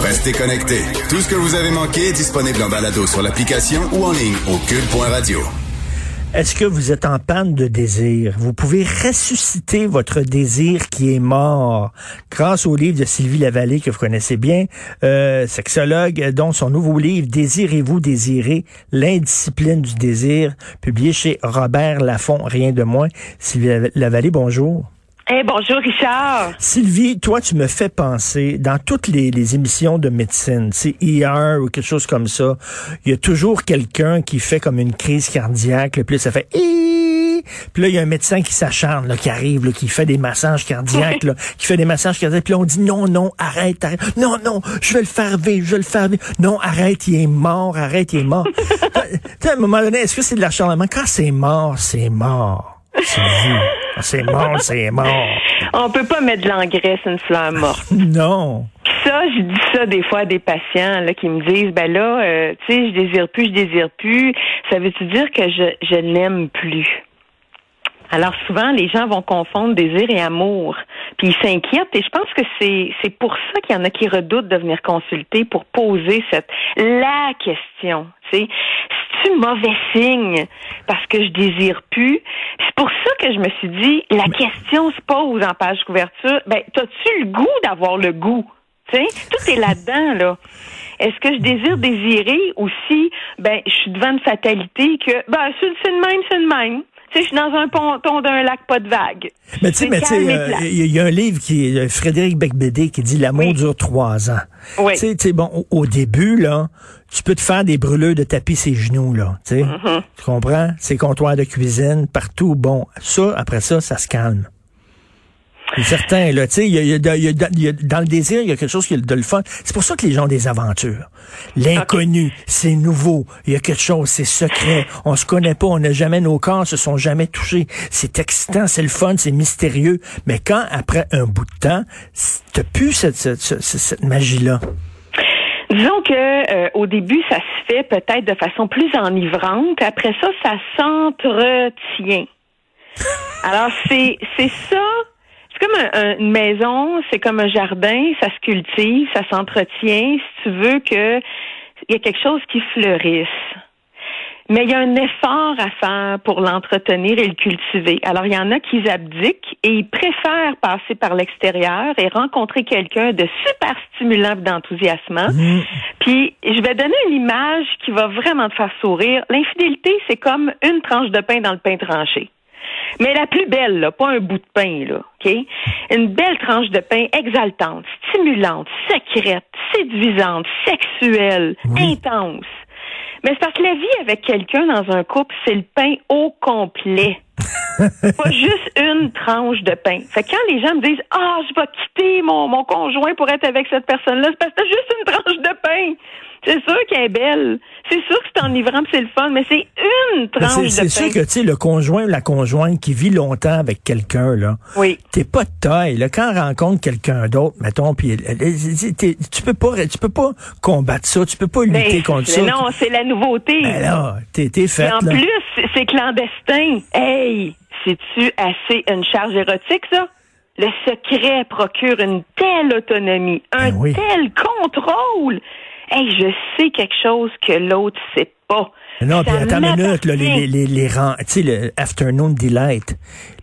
Restez connectés. Tout ce que vous avez manqué est disponible en balado sur l'application ou en ligne au cube.radio. Est-ce que vous êtes en panne de désir? Vous pouvez ressusciter votre désir qui est mort grâce au livre de Sylvie Lavallée que vous connaissez bien, euh, sexologue, dont son nouveau livre Désirez-vous désirer? L'indiscipline du désir, publié chez Robert Laffont, rien de moins. Sylvie Lavallée, bonjour. Eh bonjour Richard. Sylvie, toi tu me fais penser dans toutes les, émissions de médecine, c'est ER ou quelque chose comme ça, il y a toujours quelqu'un qui fait comme une crise cardiaque, puis là, ça fait puis là il y a un médecin qui s'acharne qui arrive qui fait des massages cardiaques qui fait des massages cardiaques, puis là on dit non non, arrête, arrête. Non non, je vais le faire vivre, je vais le faire vivre. Non, arrête, il est mort, arrête, il est mort. à un moment donné, est-ce que c'est de l'acharnement? Quand c'est mort, c'est mort. C'est mort, c'est mort. On peut pas mettre de l'engrais sur une fleur morte. Non. Ça, je dis ça des fois à des patients là, qui me disent, ben là, euh, tu sais, je désire plus, je désire plus. Ça veut-tu dire que je, je n'aime plus? Alors souvent, les gens vont confondre désir et amour. Puis ils s'inquiètent et je pense que c'est c'est pour ça qu'il y en a qui redoutent de venir consulter pour poser cette la question. C'est c'est mauvais signe? Parce que je désire plus. C'est pour ça que je me suis dit la question se pose en page couverture. Ben, t'as-tu le goût d'avoir le goût? sais, tout est là-dedans là. Est-ce que je désire désirer aussi? Ben, je suis devant une fatalité que ben c'est le même, c'est le même. Tu sais, je suis dans un ponton d'un lac, pas de vague. Mais tu sais, mais tu euh, il y, a un livre qui est euh, Frédéric Becbédé qui dit l'amour dure trois ans. Oui. Tu sais, bon, au, début là, tu peux te faire des brûleurs de tapis ses genoux là, tu sais. Mm-hmm. Tu comprends? Ces comptoirs de cuisine partout, bon, ça après ça, ça se calme. C'est certain, là, tu sais, y a, dans le désir, il y a quelque chose qui est de le fun. C'est pour ça que les gens ont des aventures. L'inconnu, c'est nouveau. Il y a quelque chose, c'est secret. On se connaît pas, on n'a jamais, nos corps se sont jamais touchés. C'est excitant, c'est le fun, c'est mystérieux. Mais quand, après un bout de temps, t'as plus cette, cette, cette, magie-là. Disons que euh, au début, ça se fait peut-être de façon plus enivrante. Après ça, ça s'entretient. Alors c'est c'est ça c'est comme une maison, c'est comme un jardin, ça se cultive, ça s'entretient. Si tu veux que il y a quelque chose qui fleurisse. Mais il y a un effort à faire pour l'entretenir et le cultiver. Alors, il y en a qui abdiquent et ils préfèrent passer par l'extérieur et rencontrer quelqu'un de super stimulant d'enthousiasme. Mmh. Puis, je vais donner une image qui va vraiment te faire sourire. L'infidélité, c'est comme une tranche de pain dans le pain tranché. Mais la plus belle, là, pas un bout de pain, là, Une belle tranche de pain exaltante, stimulante, secrète, séduisante, sexuelle, intense. Mais c'est parce que la vie avec quelqu'un dans un couple, c'est le pain au complet. pas juste une tranche de pain. Fait que quand les gens me disent Ah, je vais quitter mon, mon conjoint pour être avec cette personne-là, c'est parce que t'as juste une tranche de pain. C'est sûr qu'elle est belle. C'est sûr que c'est enivrant, c'est le fun, mais c'est une tranche de. C'est sûr que, tu sais, le conjoint ou la conjointe qui vit longtemps avec quelqu'un, là. Oui. T'es pas de taille, là. Quand on rencontre quelqu'un d'autre, mettons, puis tu peux pas, tu peux pas combattre ça, tu peux pas lutter ben, contre ça. Non, c'est la nouveauté. Ben là, t'es, t'es faite, en plus, c'est clandestin. Hey! C'est-tu assez une charge érotique, ça? Le secret procure une telle autonomie, un ben tel contrôle. Hey, je sais quelque chose que l'autre sait pas. Non, puis attends une minute, là, les, les, les, tu sais, le Afternoon Delight,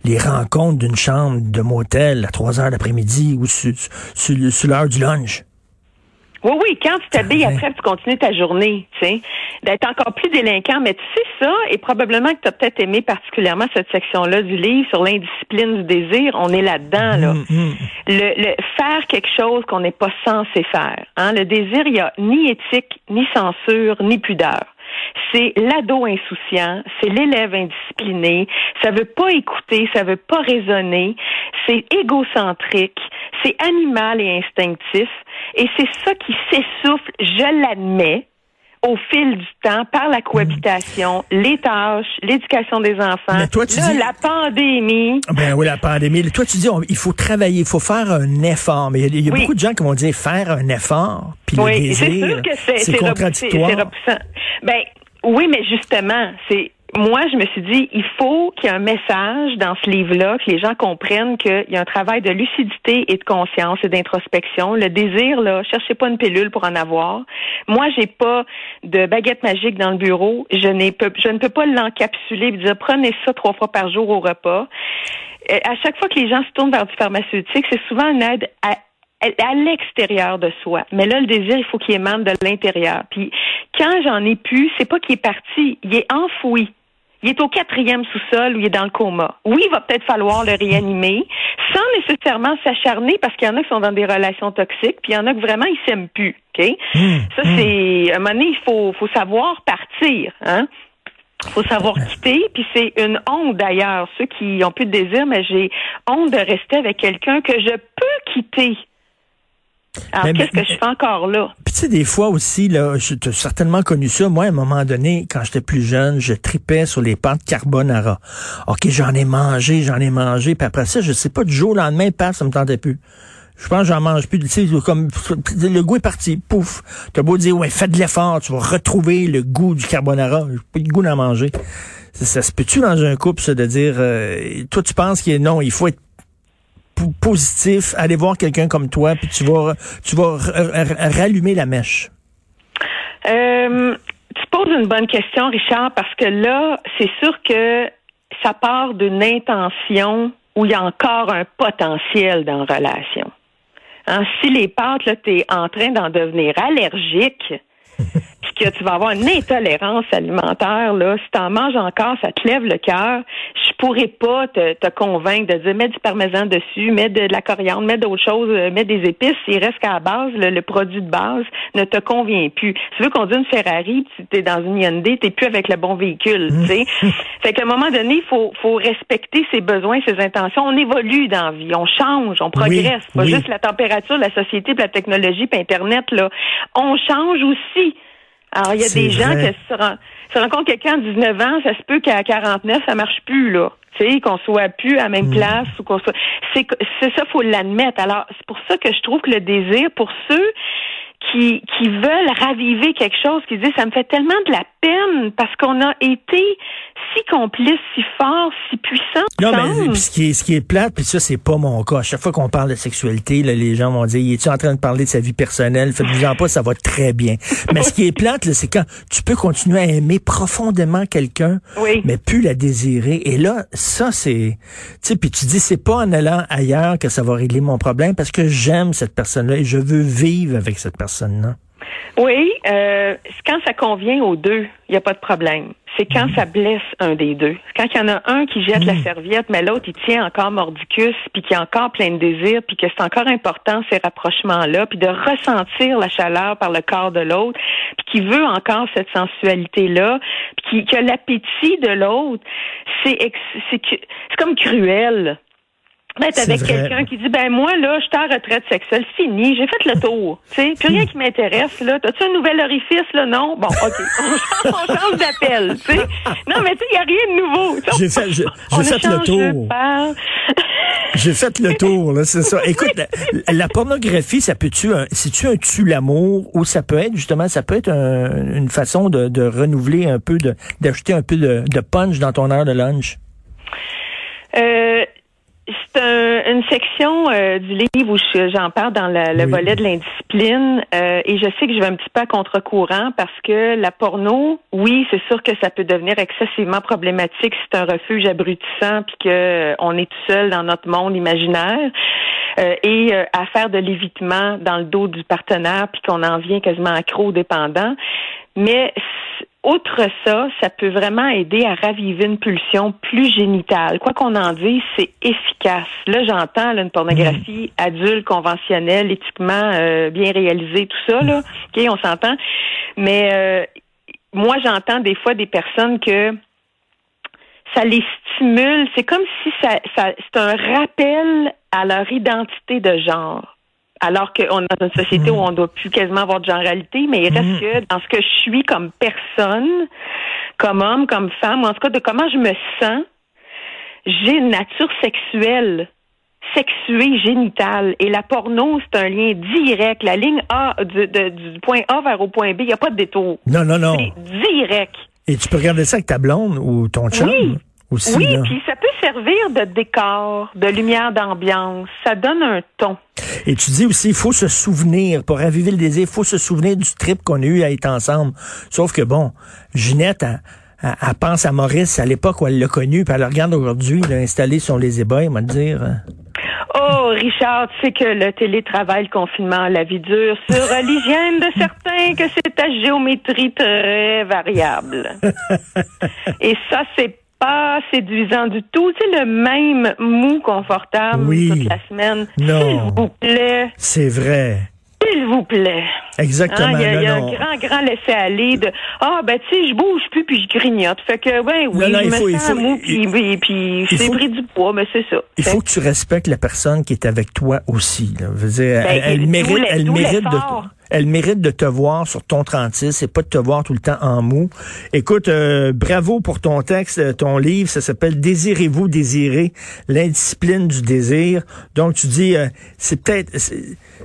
les rencontres d'une chambre de motel à 3 heures d'après-midi ou sur, sur l'heure du lunch. Oui, oui, quand tu t'habilles après, tu continues ta journée, tu sais, d'être encore plus délinquant. Mais tu sais ça, et probablement que tu as peut-être aimé particulièrement cette section-là du livre sur l'indiscipline du désir. On est là-dedans, là. Mm, mm. Le, faire quelque chose qu'on n'est pas censé faire. Hein? Le désir, il n'y a ni éthique, ni censure, ni pudeur. C'est l'ado insouciant, c'est l'élève indiscipliné, ça veut pas écouter, ça veut pas raisonner, c'est égocentrique, c'est animal et instinctif, et c'est ça qui s'essouffle, je l'admets, au fil du temps, par la cohabitation, les tâches, l'éducation des enfants, Mais toi, tu dis... la pandémie. Ben oui, la pandémie. Toi, tu dis, il faut travailler, il faut faire un effort. Mais il y a, beaucoup de gens qui vont dire faire un effort, puis oui, le désir, c'est contradictoire. Ben, oui, mais justement, c'est moi, je me suis dit, il faut qu'il y ait un message dans ce livre-là, que les gens comprennent qu'il y a un travail de lucidité et de conscience et d'introspection. Le désir, là, cherchez pas une pilule pour en avoir. Moi, j'ai pas de baguette magique dans le bureau. Je, n'ai je ne peux pas l'encapsuler et dire, prenez ça trois fois par jour au repas. Euh, à chaque fois que les gens se tournent vers du pharmaceutique, c'est souvent une aide à à l'extérieur de soi. Mais là, le désir, il faut qu'il émane de l'intérieur. Puis quand j'en ai pu, c'est pas qu'il est parti, il est enfoui. Il est au quatrième sous-sol ou il est dans le coma. Oui, il va peut-être falloir le réanimer sans nécessairement s'acharner parce qu'il y en a qui sont dans des relations toxiques, puis il y en a qui vraiment ils s'aiment plus. Mmh, Ça mmh. c'est à un moment donné, il faut faut savoir partir. Hein? Faut savoir quitter, puis c'est une honte d'ailleurs, ceux qui ont plus de désir, mais j'ai honte de rester avec quelqu'un que je peux quitter. Alors, qu'est-ce que je fais encore là? Puis tu sais, des fois aussi, là, as certainement connu ça. Moi, à un moment donné, quand j'étais plus jeune, je tripais sur les pâtes carbonara. OK, j'en ai mangé, j'en ai mangé, puis après ça, je sais pas, du jour au lendemain, pas, ça me tentait plus. Je pense que j'en mange plus. Tu sais, comme le goût est parti, pouf. T'as beau dire ouais, fais de l'effort, tu vas retrouver le goût du carbonara. J'ai pas le goût d'en manger. Ça, se peut-tu dans un couple, ça, de dire euh, toi tu penses qu'il non, il faut être positif, aller voir quelqu'un comme toi, puis tu vas, tu vas rallumer la mèche? Euh, tu poses une bonne question, Richard, parce que là, c'est sûr que ça part d'une intention où il y a encore un potentiel dans la relation. Hein, si les pâtes, là, tu es en train d'en devenir allergique, que tu vas avoir une intolérance alimentaire, là, si tu en manges encore, ça te lève le cœur. Je pourrais pas te, te, convaincre de dire mets du parmesan dessus, mets de, la coriandre, mets d'autres choses, euh, mets des épices. Il reste qu'à la base, le, produit de base ne te convient plus. Tu veux conduire une Ferrari, tu es dans une Hyundai, t'es plus avec le bon véhicule. tu sais. fait qu'à un moment donné, il faut, faut respecter ses besoins, ses intentions. On évolue dans la vie, on change, on progresse. pas juste la température, la société, la technologie, puis Internet. Là, on change aussi. Alors, il y a des gens qui se, rencontrent quelqu'un de 19 ans, ça se peut qu'à 49, ça marche plus, là. Tu sais, qu'on soit plus à la même mm. place ou qu'on soit. C'est, c'est ça, faut l'admettre. Alors, c'est pour ça que je trouve que le désir, pour ceux qui, qui veulent raviver quelque chose, qui disent ça me fait tellement de la peine parce qu'on a été si complice, si fort, si puissant. Non, mais ce qui est, ce qui est plate, puis ça, c'est pas mon cas. À chaque fois qu'on parle de sexualité, là, les gens vont dire, es-tu en train de parler de sa vie personnelle? Faites-vous-en pas, ça va très bien. Mais ce qui est plate, c'est quand tu peux continuer à aimer profondément quelqu'un, mais plus la désirer. Et là, ça, c'est, tu sais, puis tu dis, c'est pas en allant ailleurs que ça va régler mon problème parce que j'aime cette personne-là et je veux vivre avec cette Oui, euh, quand ça convient aux deux, il n'y a pas de problème. C'est quand ça blesse un des deux. Quand il y en a un qui jette la mm. serviette, mais l'autre, il tient encore mordicus, puis qui a encore plein de désirs, puis que c'est encore important ces rapprochements-là, puis de ressentir la chaleur par le corps de l'autre, puis qui veut encore cette sensualité-là, puis qui, a l'appétit de l'autre. C'est c'est comme cruel être avec quelqu'un qui dit ben moi là je suis en retraite sexuelle fini j'ai fait le tour. Tu sais plus rien qui m'intéresse là. T'as-tu un nouvel orifice là? Non? Bon ok. On, change d'appel tu sais. Non mais tu sais il y a rien de nouveau. J'ai fait j'ai fait le tour. j'ai fait le tour là c'est ça. Écoute la, pornographie ça peut-tu si tu un tue l'amour ou ça peut être justement ça peut être une façon de, de renouveler un peu de d'ajouter un peu de, de punch dans ton heure de lunch? Euh, c'est un, une section euh, du livre où j'en parle dans le, volet de l'indiscipline euh, et je sais que je vais un petit peu à contre-courant parce que la porno, oui, c'est sûr que ça peut devenir excessivement problématique si c'est un refuge abrutissant puis que euh, on est tout seul dans notre monde imaginaire et à faire de l'évitement dans le dos du partenaire puis qu'on en vient quasiment accro-dépendant. Mais outre ça, ça peut vraiment aider à raviver une pulsion plus génitale. Quoi qu'on en dise, c'est efficace. Là, j'entends une pornographie mm. adulte, conventionnelle, éthiquement euh, bien réalisée, tout ça. Là, ok, on s'entend. Mais euh, moi, j'entends des fois des personnes que ça les stimule. C'est comme si ça, ça c'est un rappel à leur identité de genre alors qu'on est dans une société où on doit plus quasiment avoir de généralité, mais il reste mm. que dans ce que je suis comme personne, comme homme, comme femme, ou en tout cas de comment je me sens, j'ai une nature sexuelle sexuée génitale. Et la porno, c'est un lien direct. La ligne A, du, point A vers au point B, il n'y a pas de détour. Non, non, non. C'est direct. Et tu peux regarder ça avec ta blonde ou ton chum? Oui. Aussi. Oui, puis ça peut servir de décor, de lumière d'ambiance. Ça donne un ton. Et tu dis aussi, il faut se souvenir, pour raviver le désir, il faut se souvenir du trip qu'on a eu à être ensemble. Sauf que bon, Ginette, elle, pense à Maurice à l'époque où elle l'a connu, puis elle le regarde aujourd'hui, il installé sur les ébats, on va dire. Hein. Oh, Richard, tu sais que le télétravail, le confinement, la vie dure sur l'hygiène de certains, que c'est à géométrie très variable. Et ça, c'est pas séduisant du tout. C'est le même mou confortable toute la semaine. S'il vous plaît. C'est vrai. S'il vous plaît. Exactement. Hein, il y a, un grand, grand laisser-aller de Ah, ben, tu sais, je bouge plus puis je grignote. Fait que, ben oui, je me sens mou puis, puis j'ai pris du poids, mais c'est ça. Il faut que tu respectes la personne qui est avec toi aussi. Là. Veux dire, ben, elle, mérite, elle mérite de elle mérite de te voir sur ton 36 et pas de te voir tout le temps en mou. Écoute, euh, bravo pour ton texte, euh, ton livre, ça s'appelle Désirez-vous désirer? L'indiscipline du désir. Donc tu dis euh, c'est peut-être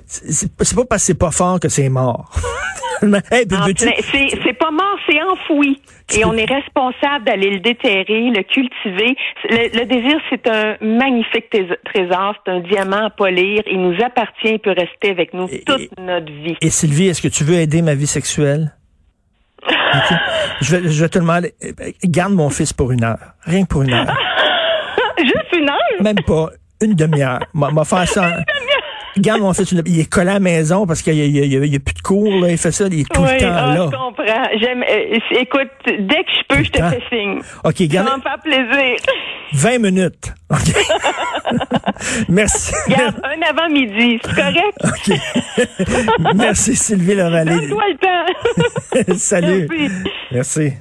c'est pas parce que c'est pas fort que c'est mort. c'est pas mort, c'est enfoui. Et on est responsable d'aller le déterrer, le cultiver. Le, désir, c'est un magnifique trésor, c'est un diamant à polir. Il nous appartient, il peut rester avec nous toute notre vie. Et Sylvie, est-ce que tu veux aider ma vie sexuelle? je, vais, je vais te demander, garde mon fils pour une heure. Rien que pour une heure. Juste une heure? Même pas. Une demi-heure. M'a faire ça. Regarde, mon fils, il est collé à la maison parce qu'il n'y a, plus de cours, là. Il fait ça, il est tout le temps ah, là. Je comprends. J'aime, euh, écoute, dès que je peux, je te fais signe. OK, garde. Ça me fait plaisir. 20 minutes. Merci. Regarde, un avant midi, c'est correct? OK. Merci, Sylvie Lavallée. Donne-toi le temps. Salut. Merci.